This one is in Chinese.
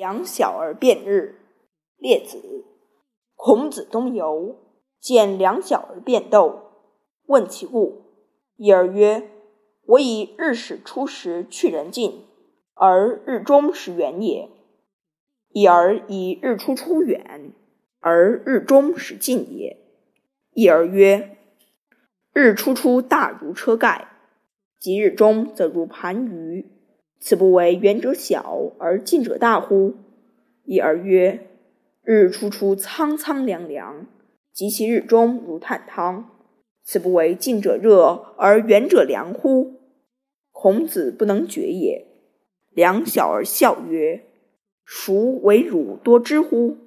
两小儿辩日，列子。孔子东游，见两小儿辩斗，问其故。一儿曰：“我以日始出时去人近，而日中时远也；一儿以日出出远，而日中时近也。”一儿曰：“日出出大如车盖，及日中则如盘盂。”此不为远者小而近者大乎？一儿曰：日初出苍苍凉凉，及其日中如探汤。此不为近者热而远者凉乎？孔子不能决也。两小儿笑曰：孰为汝多知乎？